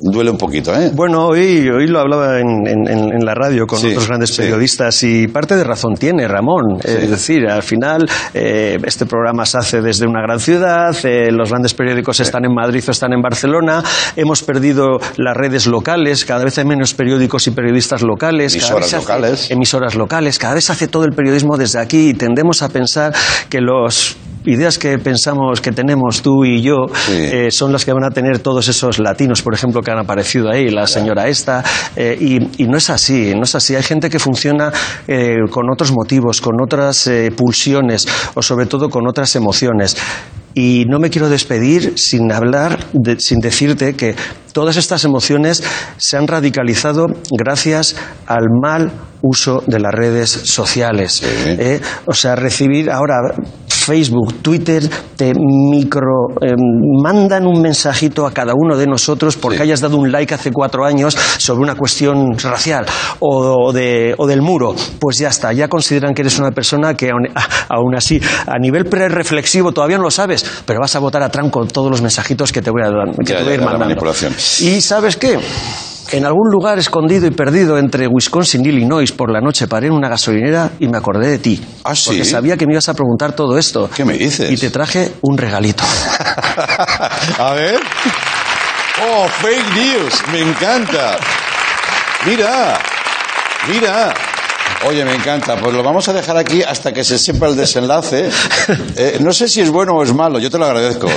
duele un poquito, ¿eh? Bueno, hoy, hoy lo hablaba en, en- en- en la radio con Sí, otros grandes sí. periodistas y parte de razón tiene Ramón. Es decir, al final eh, este programa se hace desde una gran ciudad, eh, los grandes periódicos están en Madrid o están en Barcelona, hemos perdido las redes locales, cada vez hay menos periódicos y periodistas locales. cada Emisoras vez se hace- locales. emisoras locales, cada vez se hace todo el periodismo desde aquí y tendemos a pensar que los ideas que pensamos que tenemos tú y yo Sí. eh, son las que van a tener todos esos latinos, por ejemplo, que han aparecido ahí, la señora esta, eh, y, y no es así, no es así. Hay gente que funciona eh, con otros motivos, con otras pulsiones o sobre todo con otras emociones. Y no me quiero despedir sin hablar, de- sin decirte que todas estas emociones se han radicalizado gracias al mal uso de las redes sociales. ¿eh? O sea, recibir ahora Facebook, Twitter, te micro eh, mandan un mensajito a cada uno de nosotros porque Sí. hayas dado un like hace cuatro años sobre una cuestión racial o, de, o del muro. Pues ya está, ya consideran que eres una persona que aún, así, a nivel pre-reflexivo todavía no lo sabes, pero vas a votar a Trump con todos los mensajitos que te voy a, que Ya, te voy a ir mandando. Y ¿sabes qué? En algún lugar escondido y perdido entre Wisconsin y Illinois por la noche paré en una gasolinera y me acordé de ti. ¿Ah, sí? Porque sabía que me ibas a preguntar todo esto. ¿Qué me dices? Y te traje un regalito. *laughs* A ver. Oh, fake news. Me encanta. Mira. Mira. Oye, me encanta. Pues lo vamos a dejar aquí hasta que se sepa el desenlace. *laughs* Eh, no sé si es bueno o es malo, yo te lo agradezco.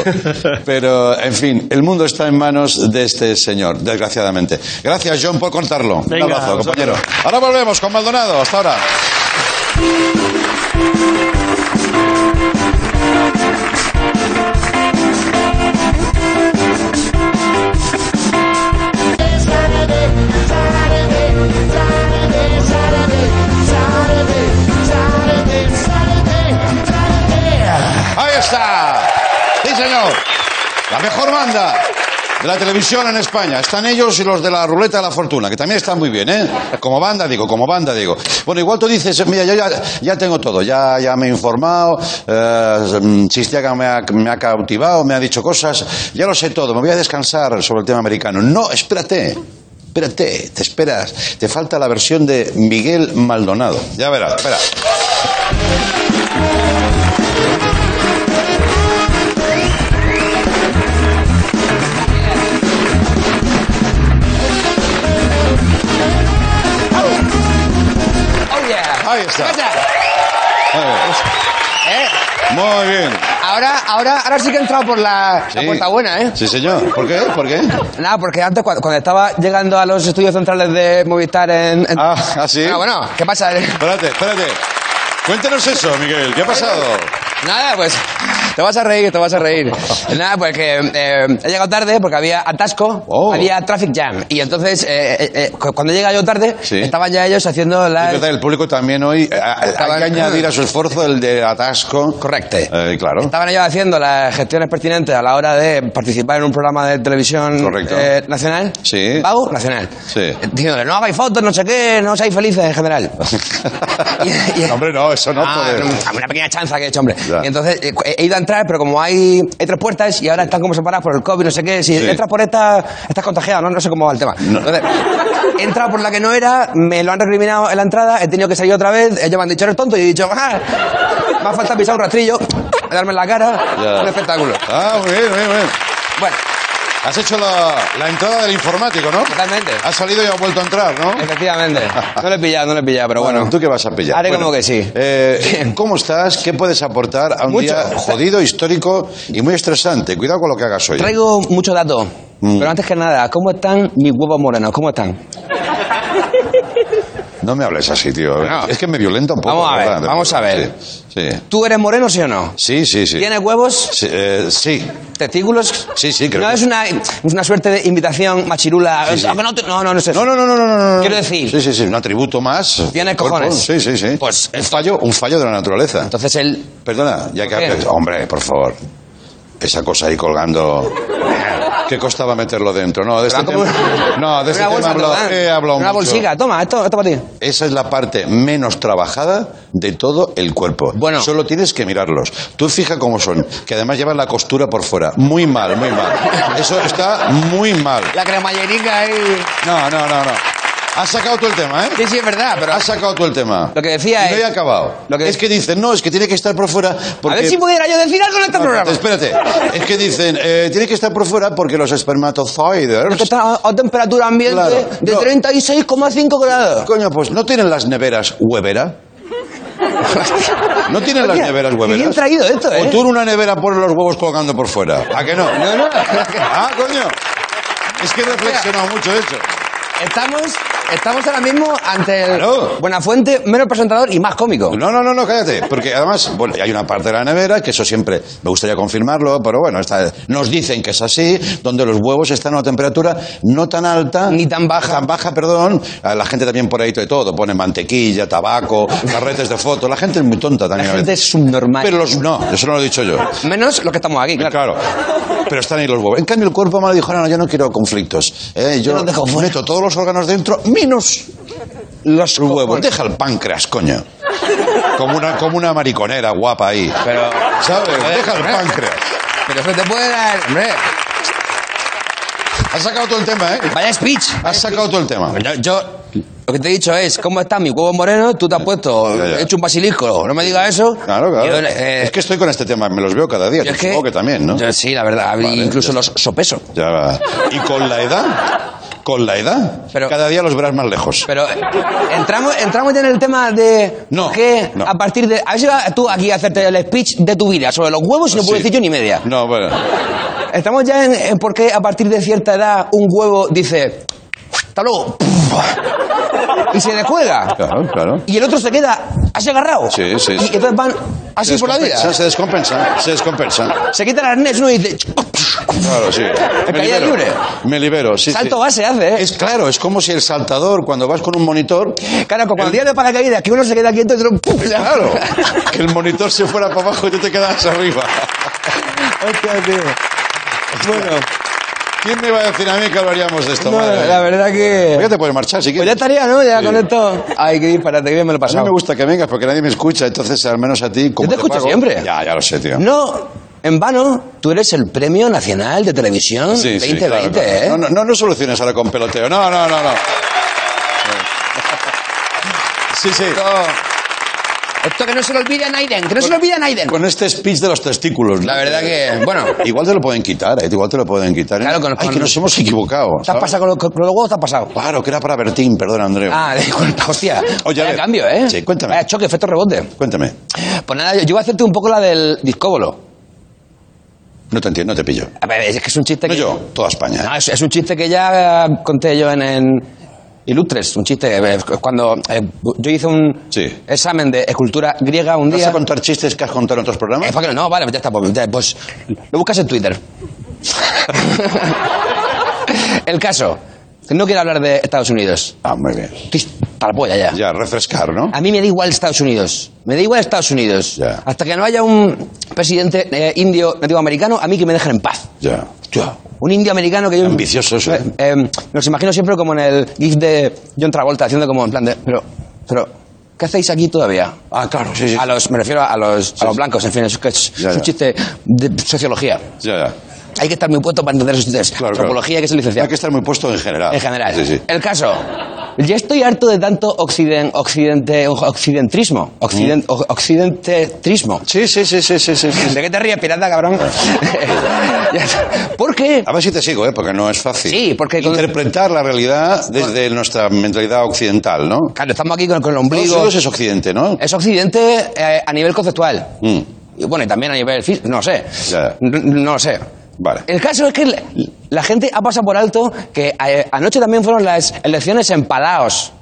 Pero, en fin, el mundo está en manos de este señor, desgraciadamente. Gracias, John, por contarlo. Venga, Un abrazo, compañero. Ahora volvemos con Maldonado. Hasta ahora. De la televisión en España. Están ellos y los de la ruleta de la fortuna, que también están muy bien, ¿eh? Como banda, digo, como banda, digo. Bueno, igual tú dices, mira, yo ya, ya tengo todo, ya, ya me he informado, eh, Chistiaga me ha, me ha cautivado, me ha dicho cosas, ya lo sé todo, me voy a descansar sobre el tema americano. No, espérate. Espérate, te esperas. Te falta la versión de Miguel Maldonado. Ya verás, espera. Muy bien. ¿Eh? Muy bien. Ahora, ahora, ahora sí que he entrado por la, la Sí. puerta buena, ¿eh? Sí, señor. ¿Por qué? ¿Por qué? Nada, porque antes cuando, cuando estaba llegando a los estudios centrales de Movistar en... en- Ah, ¿ah, sí? Ah, bueno, ¿qué pasa? Espérate, espérate. Cuéntanos eso, Miguel. ¿Qué ha pasado? Nada, pues te vas a reír, te vas a reír. Nada, pues que eh, he llegado tarde porque había atasco, Oh. había traffic jam. Y entonces, eh, eh, eh, cu- cuando llega yo tarde, Sí. estaban ya ellos haciendo la... el público también hoy eh, hay que añadir a su esfuerzo el de atasco. Correcto. Eh, claro. Estaban ellos haciendo las gestiones pertinentes a la hora de participar en un programa de televisión nacional. Sí. Pago nacional. Sí. Diciéndole, no hagáis fotos, no sé qué, no seáis felices en general. *laughs* *laughs* Y- y- No, hombre, no, eso no Ah, puede. Una pequeña chanza que he hecho, hombre. Ya. Y entonces he ido a entrar, pero como hay, hay tres puertas y ahora están como separadas por el COVID, no sé qué, si Sí. entras por esta, estás contagiado, ¿no? No sé cómo va el tema. Entonces, he entrado por la que no era, me lo han recriminado en la entrada, he tenido que salir otra vez, ellos me han dicho, eres tonto, y he dicho, ah, me ha faltado pisar un rastrillo, *laughs* darme en la cara, Ya. un espectáculo. Ah, muy bien, muy bien, muy bien. Bueno, Has hecho la, la entrada del informático, ¿no? Totalmente. Has salido y has vuelto a entrar, ¿no? efectivamente. No lo he pillado, no lo he pillado, pero bueno. ¿Tú qué vas a pillar? Haré Bueno, como que sí. eh, ¿Cómo estás? ¿Qué puedes aportar a un Mucho. día jodido, histórico y muy estresante? Cuidado con lo que hagas hoy. Traigo muchos datos, Mm. pero antes que nada, ¿cómo están mis huevos morenos? ¿Cómo están? No me hables así, tío. No. Es que me violenta un poco. Vamos a ver, ¿verdad? vamos a ver. Sí, sí. ¿Tú eres moreno, sí o no? Sí, sí, sí. ¿Tienes huevos? Sí, eh, sí. ¿Testículos? Sí, sí, creo No que- es una, es una suerte de invitación machirula. Ah, No, no, no, no es eso. No, no, no, no, no. Quiero decir- Sí, sí, sí, un atributo más. Tienes cojones. Sí, sí, sí. Pues un fallo, un fallo de la naturaleza. Entonces él... Perdona, ya que Hombre, por favor. Esa cosa ahí colgando. *laughs* ¿Qué costaba meterlo dentro? No, de este tema. No, de este tema bolsa, he hablado, he hablado Una mucho. toma, esto, esto para ti. Esa es la parte menos trabajada de todo el cuerpo. Bueno. Solo tienes que mirarlos. Tú fija cómo son, que además llevan la costura por fuera. Muy mal, muy mal. Eso está muy mal. La cremallerica ahí... No, no, no, no. Has sacado tú el tema, ¿eh? Sí, sí, es verdad, pero... Has sacado tú el tema. Lo que decía Y no es- he acabado. lo que- Es que dicen, no, es que tiene que estar por fuera porque... A ver si pudiera yo decir algo en este No, programa. Espérate, es que dicen, eh, tiene que estar por fuera porque los Es que espermatozoides... está a, a temperatura ambiente Claro, de no. 36,5 grados. Coño, pues no tienen las neveras huevera. No tienen las neveras qué hueveras. bien traído esto, ¿eh? O tú en una nevera pones los huevos colgando por fuera. ¿A que no? No, no. Ah, coño. Es que he reflexionado mucho de hecho. Estamos, estamos ahora mismo ante el Claro. Buenafuente, menos presentador y más cómico. No, no, no, no, cállate. Porque además, bueno, hay una parte de la nevera que eso siempre me gustaría confirmarlo, pero bueno, esta- nos dicen que es así, donde los huevos están a una temperatura no tan alta. Ni tan baja. Tan baja, perdón. A La gente también por ahí de todo. Pone mantequilla, tabaco, carretes de fotos. La gente es muy tonta también. La a gente veces. es subnormal. Pero los, no, eso no lo he dicho yo. Menos los que estamos aquí, claro. Claro. Pero están ahí los huevos. En cambio, el cuerpo humano dijo, no, no, yo no quiero conflictos. Eh, yo Yo los dejo fuera. meto todos los órganos dentro, menos los huevos. Deja el páncreas, coño. Como una, como una mariconera guapa ahí. Pero, ¿Sabes? Deja el páncreas. pero eso te puede dar... Hombre, Has sacado todo el tema, ¿eh? vaya speech. Has sacado todo el tema. Yo, yo- lo que te he dicho es, ¿cómo está mi huevo moreno? Tú te has puesto, Ya, ya. he hecho un basilisco, no me digas eso. Claro, claro. Yo, eh, es que estoy con este tema, me los veo cada día. yo es que- supongo que también, ¿no? yo sí, la verdad, Vale, incluso ya los sopeso. Ya va. ¿Y con la edad? Con la edad, Pero- cada día los verás más lejos. Pero entramos, entramos ya en el tema de No, que no. a partir de... A ver si vas tú aquí a hacerte el speech de tu vida sobre los huevos y no puedo Sí. decir yo ni media. No, bueno. Estamos ya en, en por qué a partir de cierta edad un huevo dice... Hasta luego. Y se descuelga. Claro, claro. Y el otro se queda así agarrado. Sí, sí, Y entonces van así por la vida. Se descompensa, se descompensa. Se quita el arnés uno y dice... Claro, sí. *laughs* Me caída libero. libre. Me libero, sí. Salto sí. base hace, ¿eh? Es claro, es como si el saltador, cuando vas con un monitor, Claro, como cuando tiras de paracaídas, que uno se queda quieto y otro... ¡pum! claro, que el monitor se fuera para abajo y tú te quedas arriba. Hostia, tío. Bueno, ¿Quién me iba a decir a mí que hablaríamos de esto? No, madre la verdad que... Pues ya te puedes marchar si Pues ya quieres. estaría, ¿no? Ya Sí. con esto... Ay, qué disparate, que bien me lo he A mí pasado. me gusta que vengas porque nadie me escucha, entonces al menos a ti... Como Yo te escucho pago- siempre. Ya, ya lo sé, tío. No, en vano, tú eres el Premio Nacional de Televisión Sí, sí, 2020, claro, claro. ¿eh? No, no, no, no soluciones ahora con peloteo. No, no, no, no. *laughs* Sí, sí. Esto, esto que no se lo olvide a Naiden, que no se lo olvide a Naiden. Con este speech de los testículos. ¿no? La verdad que, *laughs* bueno, Igual te lo pueden quitar, ¿eh? Igual te lo pueden quitar. ¿eh? Claro, con- Ay, con- que nos hemos equivocado. ¿te has pasado con, lo- con los huevos? ¿Te has pasado? Claro, que era para Bertín, perdón, Andreu. Ah, *laughs* de cuenta, hostia. Oye, a cambio, ¿eh? Sí, cuéntame. Vaya choque, efecto rebote. Cuéntame. Pues nada, yo, yo voy a hacerte un poco la del discóbolo. No te entiendo, no te pillo. A ver, es que es un chiste No que... yo, toda España. No, es, es un chiste que ya eh, conté yo en, en Ilustres, un chiste. eh, Cuando eh, yo hice un Sí. examen de escultura griega un ¿Vas día... a contar chistes que has contado en otros programas? Eh, ¿para qué no? No, vale, ya está. Pues, ya, pues, lo buscas en Twitter. *laughs* *laughs* El caso. No quiero hablar de Estados Unidos. Ah, muy bien. Estoy para la polla ya. Ya, refrescar, ¿no? A mí me da igual Estados Unidos. Me da igual Estados Unidos. Ya. Hasta que no haya un presidente eh, indio nativo americano, a mí que me dejen en paz. Ya. Ya. Un indio americano que yo... Ambicioso eso, ¿eh? Eh, los imagino siempre como en el gif de John Travolta, haciendo como en plan de... Pero, pero, ¿qué hacéis aquí todavía? Ah, claro, sí, sí. A los, me refiero a los, a los blancos, en fin, es, es, Ya, un ya. chiste de sociología. Ya, ya. Hay que estar muy puesto para entender esos chistes. Claro, claro. Antropología, que es licenciado. Hay que estar muy puesto en general. En general. Sí, sí. El caso. Ya estoy harto de tanto occident, occidente, occidentrismo. Occident, o- occidentrismo. Sí, sí, sí, sí, sí, sí. ¿De qué te ríes, pirata, cabrón? *laughs* Ya- ¿Por qué? A ver si te sigo, ¿eh? Porque no es fácil. Sí, porque con- Interpretar la realidad desde nuestra mentalidad occidental, ¿no? Claro, estamos aquí con, con el ombligo. Unidos es occidente, ¿no? Es occidente eh, a nivel conceptual. Mm, Y bueno, y también a nivel físico. No sé. Ya. No, no lo sé. Vale. El caso es que la, la gente ha pasado por alto que eh, anoche también fueron las elecciones en Palaos.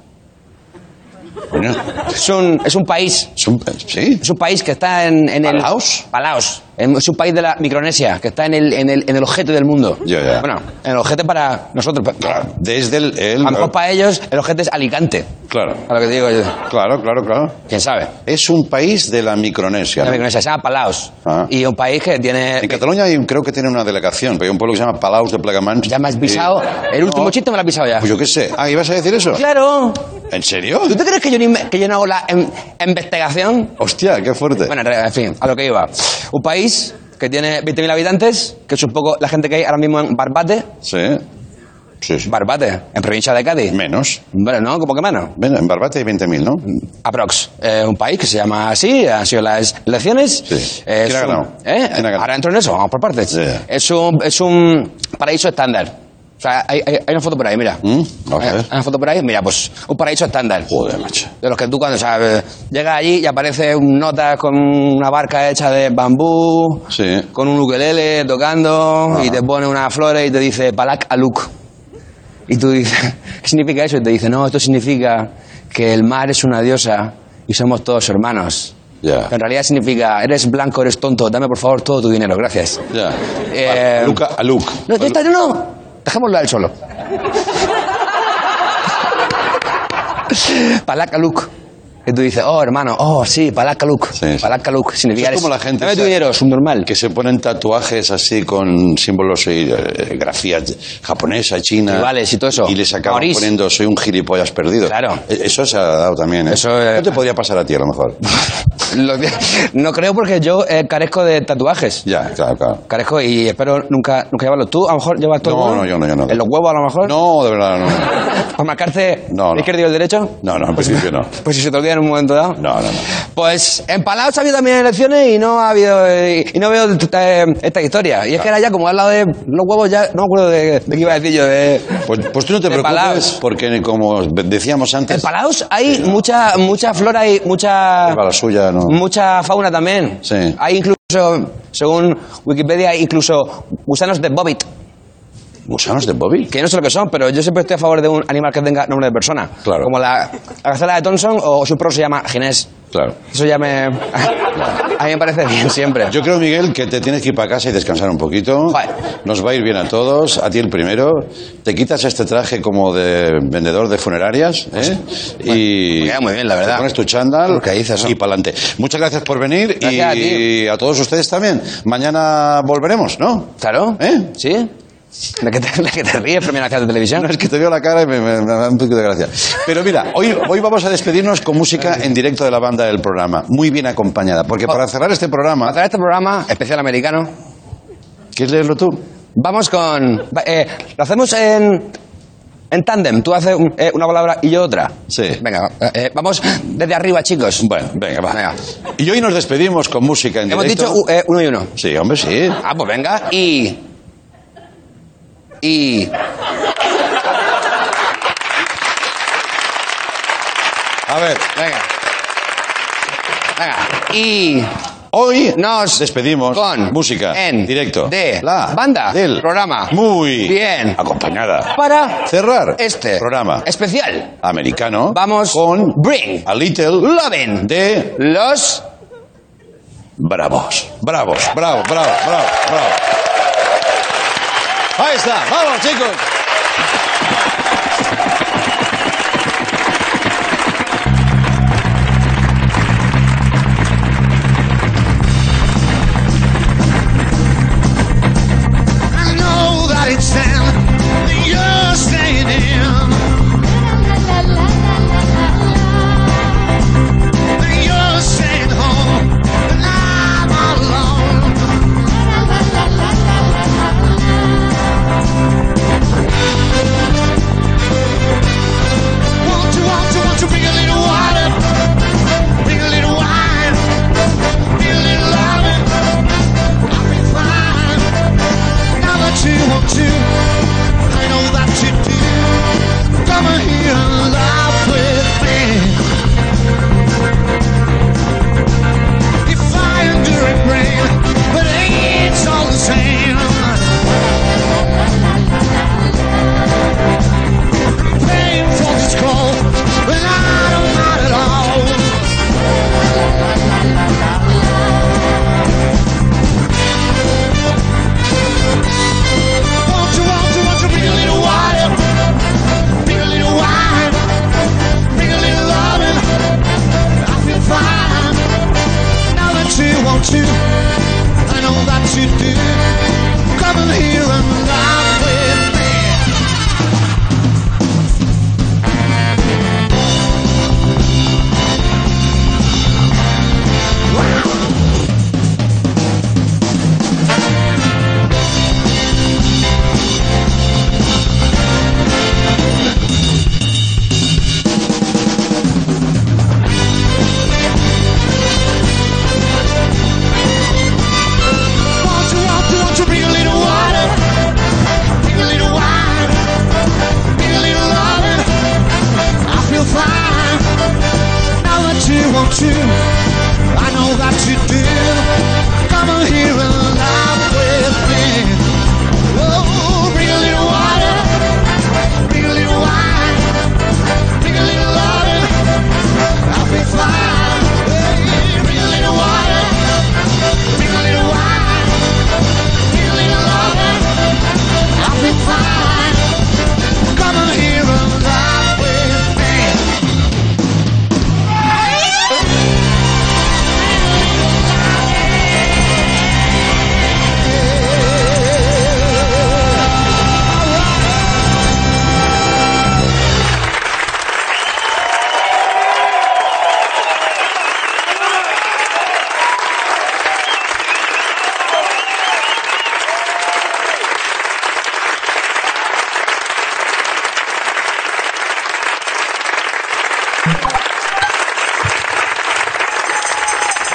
Bueno, Es un, es un país. es un- ¿Sí? Es un país que está en, en el... ¿Palaos? Palaos. Es un país de la Micronesia, que está en el, en el, en el ojete del mundo. Ya, ya. Bueno, en el ojete para nosotros. pa- Claro. Desde el... el- A lo mejor para ellos el ojete es Alicante. Claro. A lo que te digo yo. Claro, claro, claro. ¿Quién sabe? Es un país de la Micronesia. La ¿no? Micronesia se llama Palaos. Ah. Y un país que tiene... En Cataluña hay- creo que tiene una delegación, pero hay un pueblo que se llama Palaus de Plegamans. Ya me has pisado. Y- El último No, chiste me lo has pisado ya. Pues yo qué sé. Ah, ¿ibas a decir eso? Claro. ¿En serio? ¿Tú te crees que yo, me- que yo no hago la em- investigación? Hostia, qué fuerte. Bueno, en en fin, a lo que iba. Un país que tiene 20.000 habitantes, que es un poco la gente que hay ahora mismo en Barbate. Sí. Sí, sí. Barbate, en provincia de Cádiz. Menos. Bueno, ¿no? ¿Cómo que menos? En Barbate hay 20.000, ¿no? Aprox. Eh, un país que se llama así, han sido las elecciones. Sí. Eh, ¿Quién ha es un- ganado? ¿eh? ¿Quién ha ganado? Ahora entro en eso, vamos por partes. Sí. Es, un, es un paraíso estándar. O sea, hay, hay- hay una foto por ahí, mira. Mm, vamos a Hay- ver. hay una foto por ahí, mira, pues un paraíso estándar. Joder, macho. De los que tú cuando sabes, llegas allí y aparece un nota con una barca hecha de bambú, Sí. con un ukelele tocando, y te pone unas flores y te dice Palak Aluk. Y tú dices, *laughs* ¿qué significa eso? Y te dice, no, esto significa que el mar es una diosa y somos todos hermanos. Ya. En realidad significa, eres blanco, eres tonto, dame por favor todo tu dinero, gracias. Ya. Eh, Luca, a Luke. No, no, no, dejémoslo a él solo. Palakaluk. Que tú dices, oh, hermano, oh, sí, Palakaluk. Sí. Palakaluk significa... Eso es como la gente Dame tu dinero, es un normal. Que se ponen tatuajes así con símbolos y eh, grafías japonesa, china. Tribales y todo eso. Y les acaban poniendo, soy un gilipollas perdido. Claro. E- Eso se ha dado también, ¿eh? Eso, eh, No te podría pasar a ti, a lo mejor. *laughs* No creo porque yo eh, carezco de tatuajes. ya, claro, claro. Carezco y espero nunca, nunca llevarlo. ¿Tú a lo mejor llevas todo? No, no, yo no, yo no. ¿En los huevos a lo mejor? No, de verdad, no. *laughs* ¿Por marcarte No, no. el izquierdo y el derecho? No, no, en principio no. *laughs* Pues si se te olvida en un momento dado. No, no, no. Pues en Palaos ha habido también elecciones y no ha habido y no veo eh, esta historia. Y es que era ya como al lado de los huevos ya no me acuerdo de, de qué iba a decir yo. De, Pues, pues tú no te preocupes, Palaos. porque como decíamos en antes... Palaos hay mucha mucha flora y mucha Lleva la suya, ¿no? mucha fauna también. Sí. Hay incluso según Wikipedia incluso gusanos de bobbit. ¿Gusanos de Bobby? Que no sé lo que son, pero yo siempre estoy a favor de un animal que tenga nombre de persona. Claro. Como la, la gacela de Thompson o su perro se llama Ginés. Claro. Eso ya me. *laughs* A mí me parece bien siempre. Yo creo, Miguel, que te tienes que ir para casa y descansar un poquito. Joder. Nos va a ir bien a todos, a ti el primero. Te quitas este traje como de vendedor de funerarias, ¿eh? y me queda muy bien, la verdad. Te pones tu chándal que dices, ¿no? y para adelante. Muchas gracias por venir Gracias a y ti. a todos ustedes también. Mañana volveremos, ¿no? Claro. ¿Eh? ¿Sí? ¿De qué te, de qué te ríes, Premio Nacional de Televisión? No, es que te veo la cara y me, me- me da un poquito de gracia. Pero mira, hoy, hoy vamos a despedirnos con música en directo de la banda del programa, muy bien acompañada, porque para cerrar este programa... Para este programa especial americano, ¿Quieres leerlo tú? vamos con... eh, lo hacemos en... En tándem, tú haces un- eh, una palabra y yo otra. Sí. Venga, eh, vamos desde arriba, chicos. Bueno, venga, va. Venga. Y hoy nos despedimos con música en Hemos directo. dicho uh, uno y uno. Sí, hombre, sí. Ah, pues venga. Y. Y. A ver, Venga. Venga. Y. hoy Nos despedimos con música en directo de la banda del programa muy bien acompañada para cerrar este programa especial. americano Vamos con Bring a little Lovin' de los bravos bravos bravo bravo bravo bravo ahí está. Vamos chicos